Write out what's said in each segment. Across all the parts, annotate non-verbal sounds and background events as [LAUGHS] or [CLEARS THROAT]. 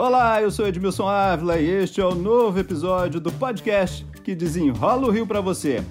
Olá, eu sou Edmilson Ávila e este é o novo episódio do podcast que desenrola o Rio para você.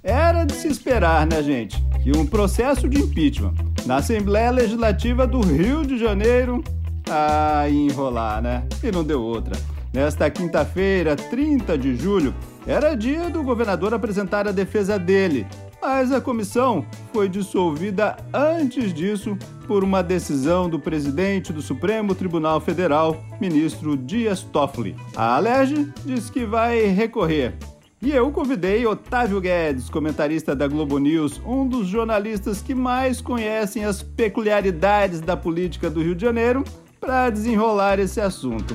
Era de se esperar, né, gente, que um processo de impeachment na Assembleia Legislativa do Rio de Janeiro. Ah, enrolar, né? E não deu outra. Nesta quinta-feira, 30 de julho, era dia do governador apresentar a defesa dele, mas a comissão foi dissolvida antes disso por uma decisão do presidente do Supremo Tribunal Federal, ministro Dias Toffoli. A Alerj diz que vai recorrer. E eu convidei Otávio Guedes, comentarista da Globo News, um dos jornalistas que mais conhecem as peculiaridades da política do Rio de Janeiro, para desenrolar esse assunto.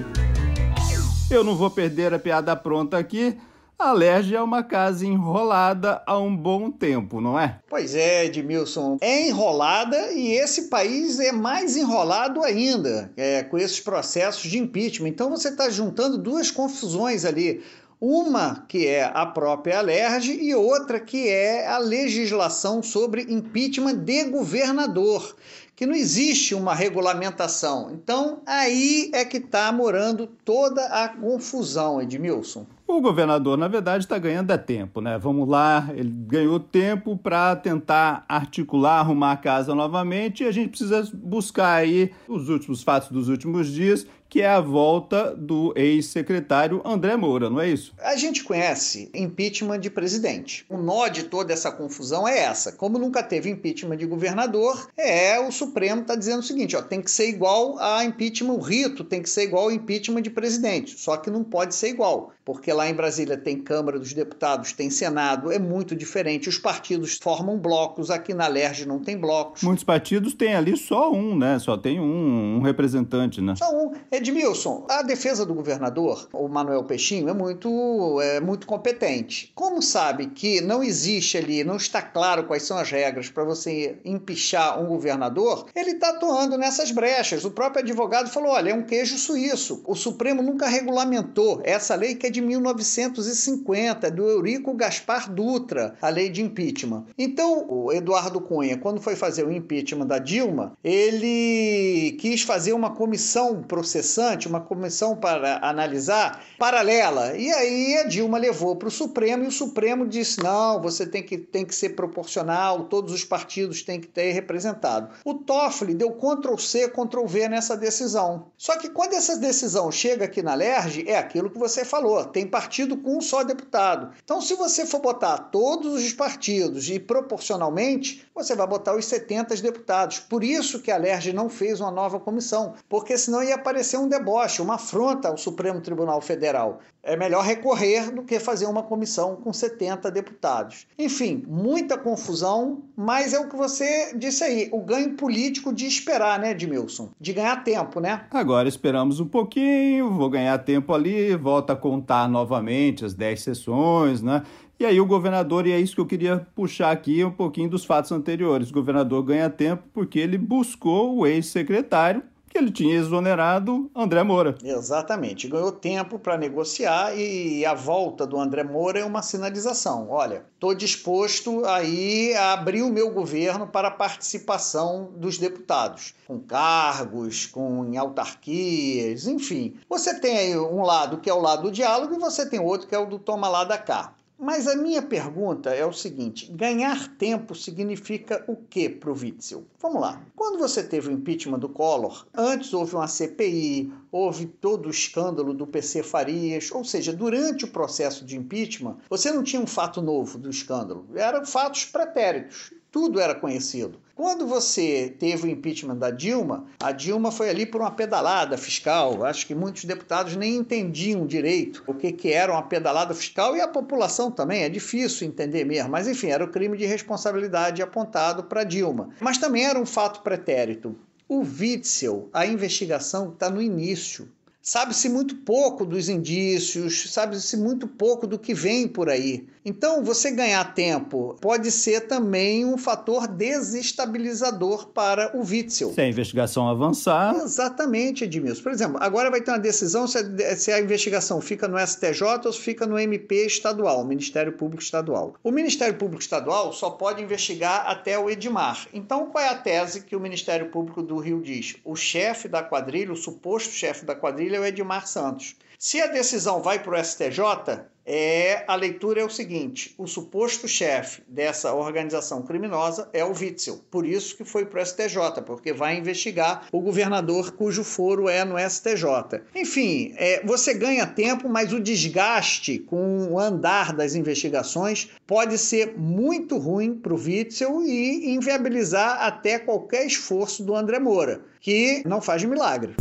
Eu não vou perder a piada pronta aqui, a Lerge é uma casa enrolada há um bom tempo, não é? Pois é, Edmilson. É enrolada e esse país é mais enrolado ainda é, com esses processos de impeachment. Então você está juntando duas confusões ali. Uma que é a própria Alerj e outra que é a legislação sobre impeachment de governador, que não existe uma regulamentação. Então aí é que está morando toda a confusão, Edmilson. O governador, na verdade, está ganhando é tempo, né? Vamos lá, ele ganhou tempo para tentar articular, arrumar a casa novamente e a gente precisa buscar aí os últimos fatos dos últimos dias que é a volta do ex-secretário André Moura, não é isso? A gente conhece impeachment de presidente. O nó de toda essa confusão é essa. Como nunca teve impeachment de governador, é o Supremo está dizendo o seguinte: ó, tem que ser igual a impeachment, o rito tem que ser igual ao impeachment de presidente. Só que não pode ser igual, porque lá em Brasília tem Câmara dos Deputados, tem Senado, é muito diferente. Os partidos formam blocos, aqui na LERJ não tem blocos. Muitos partidos têm ali só um, né? Só tem um, um representante, né? Só um. É Edmilson, a defesa do governador, o Manuel Peixinho, é muito, é muito competente. Como sabe que não existe ali, não está claro quais são as regras para você empichar um governador, ele está atuando nessas brechas. O próprio advogado falou: olha, é um queijo suíço. O Supremo nunca regulamentou essa lei que é de 1950, do Eurico Gaspar Dutra, a lei de impeachment. Então, o Eduardo Cunha, quando foi fazer o impeachment da Dilma, ele quis fazer uma comissão processual interessante, uma comissão para analisar paralela. E aí a Dilma levou para o Supremo e o Supremo disse: não, você tem que, tem que ser proporcional, todos os partidos têm que ter representado. O Toffoli deu Ctrl C, Ctrl V nessa decisão. Só que quando essa decisão chega aqui na LERJ, é aquilo que você falou: tem partido com um só deputado. Então, se você for botar todos os partidos e proporcionalmente, você vai botar os 70 deputados. Por isso que a LERJ não fez uma nova comissão, porque senão ia aparecer um deboche, uma afronta ao Supremo Tribunal Federal. É melhor recorrer do que fazer uma comissão com 70 deputados. Enfim, muita confusão, mas é o que você disse aí, o ganho político de esperar, né, Edmilson? De ganhar tempo, né? Agora esperamos um pouquinho, vou ganhar tempo ali, volta a contar novamente as 10 sessões, né? E aí o governador, e é isso que eu queria puxar aqui um pouquinho dos fatos anteriores. O governador ganha tempo porque ele buscou o ex-secretário que ele tinha exonerado André Moura. Exatamente. Ganhou tempo para negociar e a volta do André Moura é uma sinalização. Olha, estou disposto aí a abrir o meu governo para a participação dos deputados, com cargos, com autarquias, enfim. Você tem aí um lado que é o lado do diálogo e você tem outro que é o do toma lá da cá. Mas a minha pergunta é o seguinte: ganhar tempo significa o que para o Witzel? Vamos lá. Quando você teve o impeachment do Collor, antes houve uma CPI, houve todo o escândalo do PC Farias, ou seja, durante o processo de impeachment, você não tinha um fato novo do escândalo, eram fatos pretéritos tudo era conhecido. Quando você teve o impeachment da Dilma, a Dilma foi ali por uma pedalada fiscal. Acho que muitos deputados nem entendiam direito o que, que era uma pedalada fiscal e a população também. É difícil entender mesmo. Mas, enfim, era o crime de responsabilidade apontado para Dilma. Mas também era um fato pretérito. O Witzel, a investigação está no início. Sabe-se muito pouco dos indícios, sabe-se muito pouco do que vem por aí. Então, você ganhar tempo pode ser também um fator desestabilizador para o Witzel. Se a investigação avançar. Exatamente, Edmilson. Por exemplo, agora vai ter uma decisão se a, se a investigação fica no STJ ou fica no MP estadual, Ministério Público Estadual. O Ministério Público Estadual só pode investigar até o Edmar. Então, qual é a tese que o Ministério Público do Rio diz? O chefe da quadrilha, o suposto chefe da quadrilha, é o Edmar Santos. Se a decisão vai para o STJ, é, a leitura é o seguinte: o suposto chefe dessa organização criminosa é o Witzel. Por isso que foi para o STJ, porque vai investigar o governador cujo foro é no STJ. Enfim, é, você ganha tempo, mas o desgaste com o andar das investigações pode ser muito ruim para o Witzel e inviabilizar até qualquer esforço do André Moura, que não faz milagre.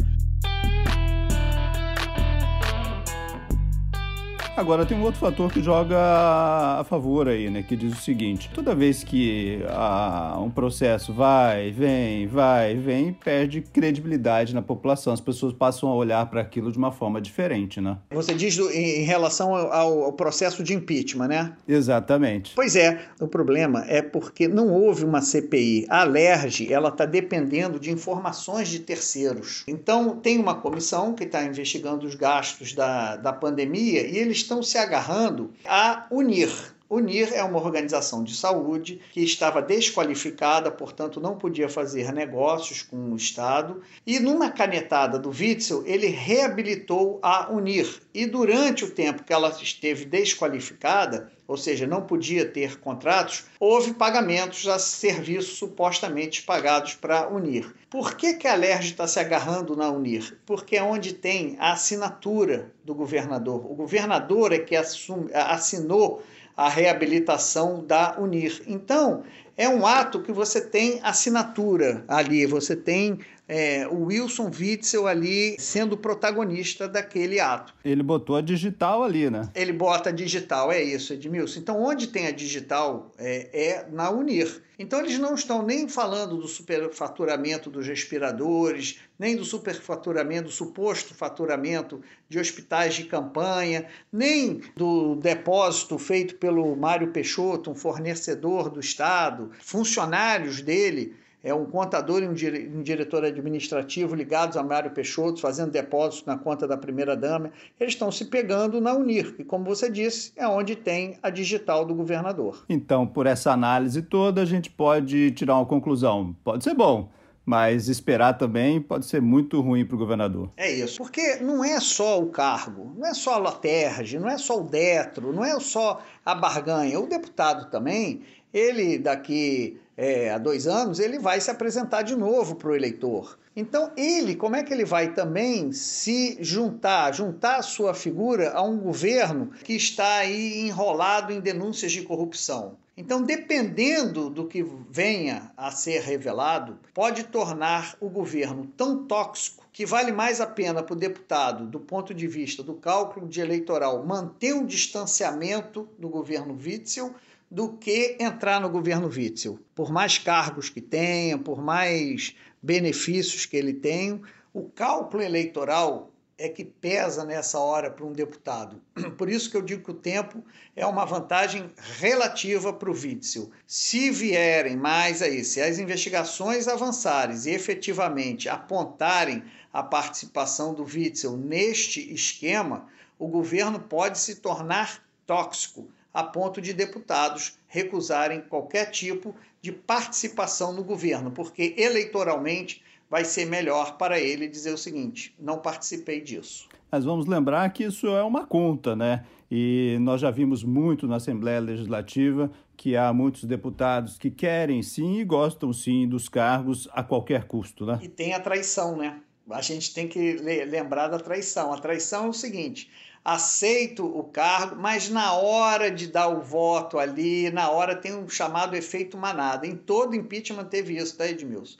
Agora tem um outro fator que joga a favor aí, né? Que diz o seguinte: toda vez que ah, um processo vai, vem, vai, vem, perde credibilidade na população. As pessoas passam a olhar para aquilo de uma forma diferente, né? Você diz do, em relação ao, ao, processo de impeachment, né? Exatamente. Pois é, o problema é porque não houve uma CPI. A Alerj, ela está dependendo de informações de terceiros. Então, tem uma comissão que está investigando os gastos da, da pandemia e eles estão se agarrando a unir Unir é uma organização de saúde que estava desqualificada, portanto não podia fazer negócios com o Estado. E numa canetada do Witzel, ele reabilitou a Unir. E durante o tempo que ela esteve desqualificada, ou seja, não podia ter contratos, houve pagamentos a serviços supostamente pagados para a Unir. Por que, que a LERJ está se agarrando na Unir? Porque é onde tem a assinatura do governador. O governador é que assinou a reabilitação da Unir. Então, é um ato que você tem assinatura ali, você tem é, o Wilson Witzel ali sendo protagonista daquele ato. Ele botou a digital ali, né? Ele bota a digital, é isso, Edmilson. Então, onde tem a digital é, é na Unir. Então, eles não estão nem falando do superfaturamento dos respiradores, nem do superfaturamento, do suposto faturamento de hospitais de campanha, nem do depósito feito pelo Mário Peixoto, um fornecedor do Estado, funcionários dele é um contador e um, dire, um, diretor administrativo ligados a Mário Peixoto, fazendo depósitos na conta da primeira-dama, eles estão se pegando na Unir, que, como você disse, é onde tem a digital do governador. Então, por essa análise toda, a gente pode tirar uma conclusão. Pode ser bom, mas esperar também pode ser muito ruim para o governador. É isso, porque não é só o cargo, não é só a laterge, não é só o detro, não é só a barganha. O deputado também, ele daqui é, há dois anos, ele vai se apresentar de novo para o eleitor. Então, ele, como é que ele vai também se juntar, juntar a sua figura a um governo que está aí enrolado em denúncias de corrupção? Então, dependendo do que venha a ser revelado, pode tornar o governo tão tóxico que vale mais a pena para o deputado, do ponto de vista do cálculo de eleitoral, manter um distanciamento do governo Witzel do que entrar no governo Witzel. Por mais cargos que tenha, por mais benefícios que ele tenha, o cálculo eleitoral é que pesa nessa hora para um deputado. [CLEARS THROAT] Por isso que eu digo que o tempo é uma vantagem relativa para o Witzel. Se vierem mais aí, se as investigações avançarem e efetivamente apontarem a participação do Witzel neste esquema, o governo pode se tornar tóxico a ponto de deputados recusarem qualquer tipo de participação no governo, porque eleitoralmente vai ser melhor para ele dizer o seguinte: não participei disso. Mas vamos lembrar que isso é uma conta, né? E nós já vimos muito na Assembleia Legislativa que há muitos deputados que querem sim e gostam sim dos cargos a qualquer custo, né? E tem a traição, né? A gente tem que lembrar da traição. A traição é o seguinte: aceito o cargo, mas na hora de dar o voto ali, na hora tem um chamado efeito manada. Em todo impeachment teve isso, tá, Edmilson?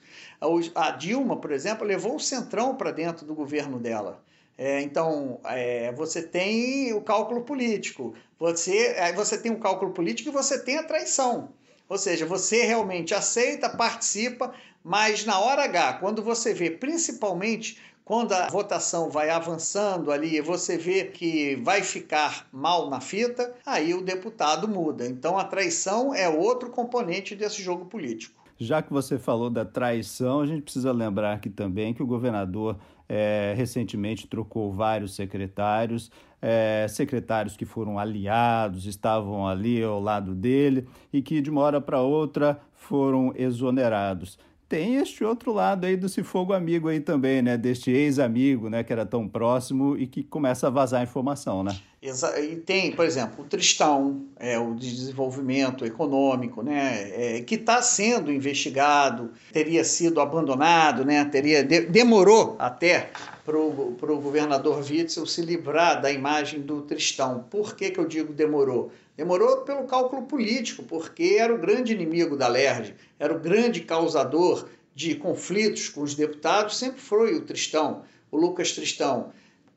A Dilma, por exemplo, levou o centrão para dentro do governo dela. É, então, é, você tem o cálculo político, você, aí você tem o cálculo político e você tem a traição. Ou seja, você realmente aceita, participa, mas na hora H, quando você vê principalmente quando a votação vai avançando ali, você vê que vai ficar mal na fita, aí o deputado muda. Então a traição é outro componente desse jogo político. Já que você falou da traição, a gente precisa lembrar aqui também que o governador é, recentemente trocou vários secretários, é, secretários que foram aliados, estavam ali ao lado dele e que de uma hora para outra foram exonerados tem este outro lado aí desse fogo amigo aí também, né? Deste ex-amigo, né? Que era tão próximo e que começa a vazar informação, né? E tem, por exemplo, o Tristão, é, o de desenvolvimento econômico, né? É, que está sendo investigado, teria sido abandonado, né? Teria, de, demorou até para o governador Witzel se livrar da imagem do Tristão. Por que, que eu digo demorou? Demorou pelo cálculo político, porque era o grande inimigo da LERJ, era o grande causador de conflitos com os deputados, sempre foi o Tristão, o Lucas Tristão.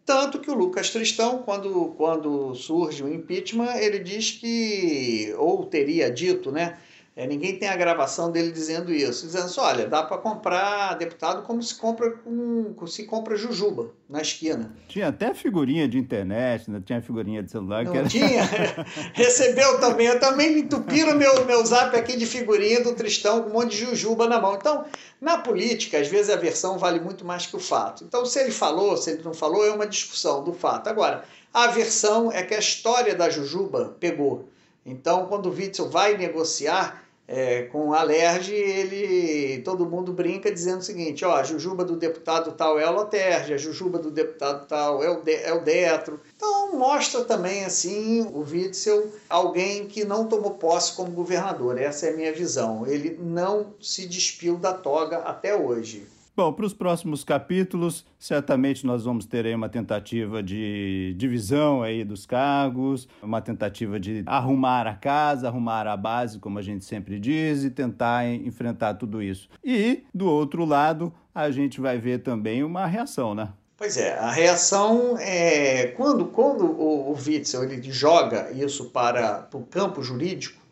Tanto que o Lucas Tristão, quando, quando surge o impeachment, ele diz que, ou teria dito, né, é, ninguém tem a gravação dele dizendo isso, dizendo assim, olha, dá para comprar deputado como se compra com, se compra jujuba na esquina. Tinha até figurinha de internet, né? tinha figurinha de celular. Não era... tinha. [LAUGHS] Recebeu também. Eu também me entupiram meu, meu zap aqui de figurinha do Tristão com um monte de jujuba na mão. Então, na política, às vezes a versão vale muito mais que o fato. Então, se ele falou, se ele não falou, é uma discussão do fato. Agora, a versão é que a história da jujuba pegou. Então, quando o Witzel vai negociar, é, com o Alerj, ele, todo mundo brinca dizendo o seguinte, ó, a jujuba do deputado tal é a Loterge, a jujuba do deputado tal é o, de, é o Detro. Então mostra também, assim, o Witzel, alguém que não tomou posse como governador, essa é a minha visão. Ele não se despiu da toga até hoje. Bom, para os próximos capítulos, certamente nós vamos ter aí uma tentativa de divisão aí dos cargos, uma tentativa de arrumar a casa, arrumar a base, como a gente sempre diz, e tentar enfrentar tudo isso. E, do outro lado, a gente vai ver também uma reação, né? Pois é, a reação é quando, quando o, o Witzel ele joga isso para, para o campo jurídico,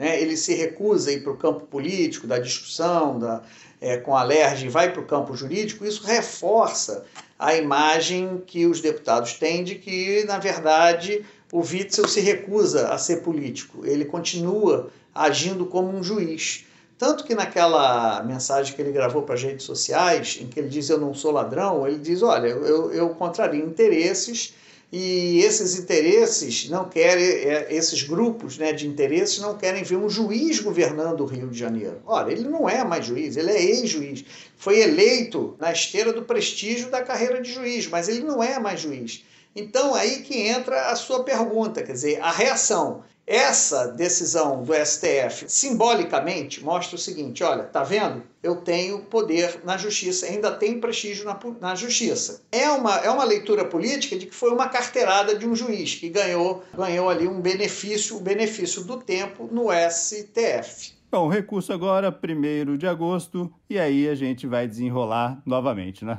né, ele se recusa a ir para o campo político, da discussão, da, é, com a LERJ vai para o campo jurídico, isso reforça a imagem que os deputados têm de que, na verdade, o Witzel se recusa a ser político, ele continua agindo como um juiz. Tanto que naquela mensagem que ele gravou para as redes sociais, em que ele diz eu não sou ladrão, ele diz, olha, eu, eu contrario interesses e esses interesses não querem, é, esses grupos né, de interesses não querem ver um juiz governando o Rio de Janeiro. Ora, ele não é mais juiz, ele é ex-juiz. Foi eleito na esteira do prestígio da carreira de juiz, mas ele não é mais juiz. Então, aí que entra a sua pergunta, quer dizer, a reação essa decisão do STF, simbolicamente, mostra o seguinte: olha, tá vendo? Eu tenho poder na justiça, ainda tenho prestígio na, na justiça. É uma, é uma leitura política de que foi uma carteirada de um juiz que ganhou, ganhou ali um benefício, o benefício do tempo no STF. Bom, recurso agora, 1 de agosto, e aí a gente vai desenrolar novamente, né?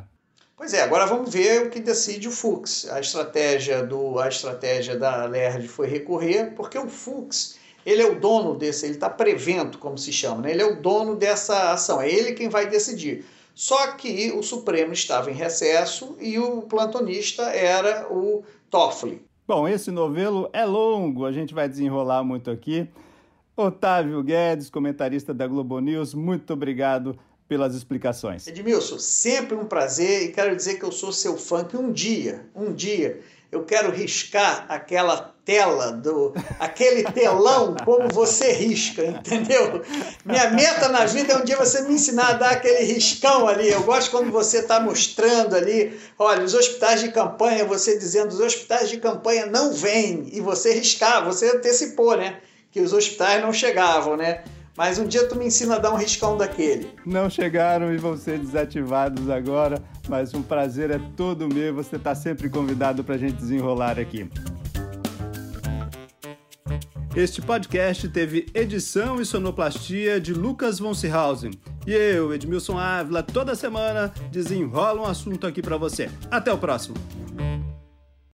Pois é, agora vamos ver o que decide o Fux. A estratégia do a estratégia da LERD foi recorrer, porque o Fux ele é o dono desse, ele está prevento, como se chama, né? ele é o dono dessa ação, é ele quem vai decidir. Só que o Supremo estava em recesso e o plantonista era o Toffoli. Bom, esse novelo é longo, a gente vai desenrolar muito aqui. Otávio Guedes, comentarista da Globo News, muito obrigado pelas explicações. Edmilson, sempre um prazer e quero dizer que eu sou seu fã, que um dia, um dia, eu quero riscar aquela tela do aquele telão [LAUGHS] como você risca, entendeu? Minha meta na vida é um dia você me ensinar a dar aquele riscão ali. Eu gosto quando você está mostrando ali, olha, os hospitais de campanha, você dizendo os hospitais de campanha não vêm e você riscar, você antecipou, né? Que os hospitais não chegavam, né? Mas um dia tu me ensina a dar um riscão daquele. Não chegaram e vão ser desativados agora, mas um prazer é todo meu. Você está sempre convidado para a gente desenrolar aqui. Este podcast teve edição e sonoplastia de Lucas von Seehausen. E eu, Edmilson Ávila, toda semana desenrola um assunto aqui para você. Até o próximo!